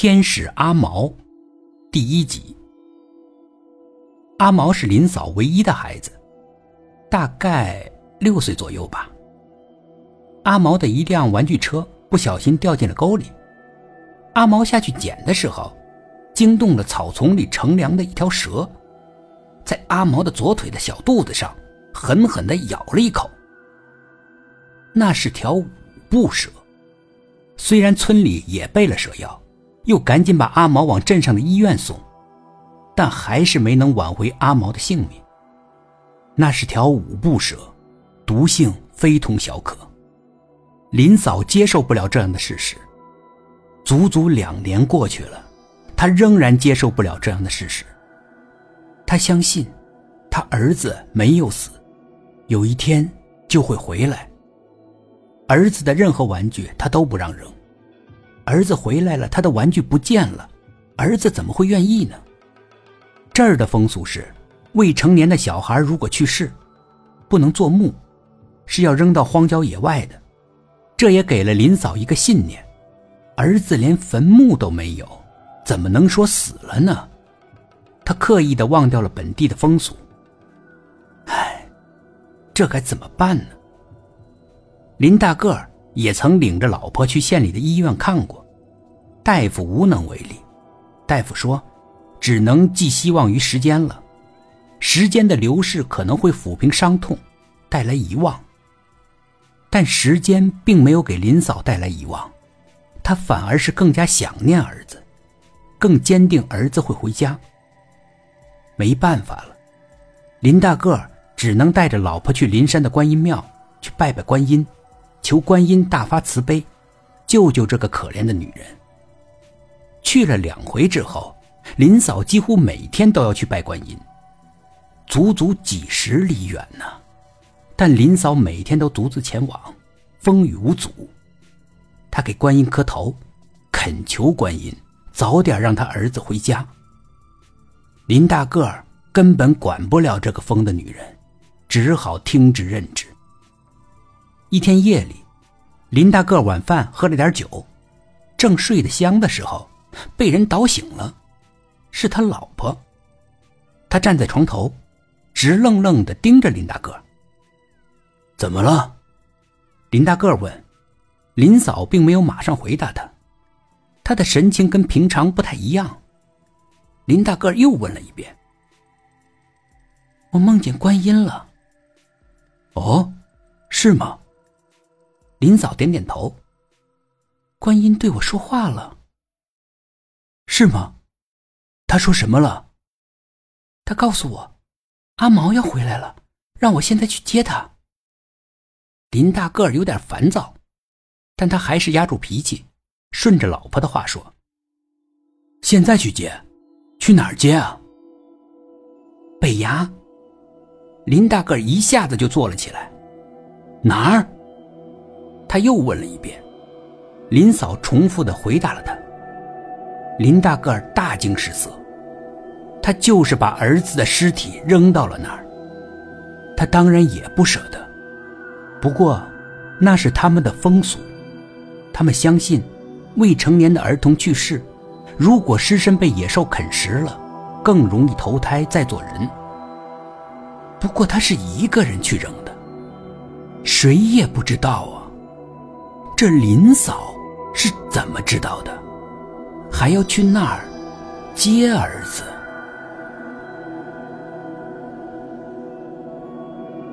天使阿毛，第一集。阿毛是林嫂唯一的孩子，大概六岁左右吧。阿毛的一辆玩具车不小心掉进了沟里，阿毛下去捡的时候，惊动了草丛里乘凉的一条蛇，在阿毛的左腿的小肚子上狠狠的咬了一口。那是条五步蛇，虽然村里也备了蛇药，又赶紧把阿毛往镇上的医院送，但还是没能挽回阿毛的性命。那是条五步蛇，毒性非同小可。林嫂接受不了这样的事实，足足两年过去了，她仍然接受不了这样的事实。她相信，她儿子没有死，有一天就会回来。儿子的任何玩具他都不让扔，儿子回来了，他的玩具不见了，儿子怎么会愿意呢？这儿的风俗是，未成年的小孩如果去世，不能做墓，是要扔到荒郊野外的。这也给了林嫂一个信念：儿子连坟墓都没有，怎么能说死了呢？他刻意的忘掉了本地的风俗。唉，这该怎么办呢？林大个儿也曾领着老婆去县里的医院看过，大夫无能为力。大夫说，只能寄希望于时间了。时间的流逝可能会抚平伤痛，带来遗忘。但时间并没有给林嫂带来遗忘，她反而是更加想念儿子，更坚定儿子会回家。没办法了，林大个儿只能带着老婆去林山的观音庙去拜拜观音。求观音大发慈悲，救救这个可怜的女人。去了两回之后，林嫂几乎每天都要去拜观音，足足几十里远呢。但林嫂每天都独自前往，风雨无阻。她给观音磕头，恳求观音早点让她儿子回家。林大个儿根本管不了这个疯的女人，只好听之任之。一天夜里，林大个晚饭喝了点酒，正睡得香的时候，被人捣醒了，是他老婆。他站在床头，直愣愣的盯着林大个。怎么了？林大个问。林嫂并没有马上回答他，他的神情跟平常不太一样。林大个又问了一遍：“我梦见观音了。”哦，是吗？林嫂点点头。观音对我说话了，是吗？他说什么了？他告诉我，阿毛要回来了，让我现在去接他。林大个儿有点烦躁，但他还是压住脾气，顺着老婆的话说：“现在去接，去哪儿接啊？”北衙。林大个儿一下子就坐了起来，哪儿？他又问了一遍，林嫂重复的回答了他。林大个儿大惊失色，他就是把儿子的尸体扔到了那儿。他当然也不舍得，不过那是他们的风俗，他们相信未成年的儿童去世，如果尸身被野兽啃食了，更容易投胎再做人。不过他是一个人去扔的，谁也不知道啊。这林嫂是怎么知道的？还要去那儿接儿子？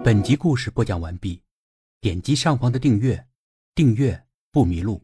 本集故事播讲完毕，点击上方的订阅，订阅不迷路。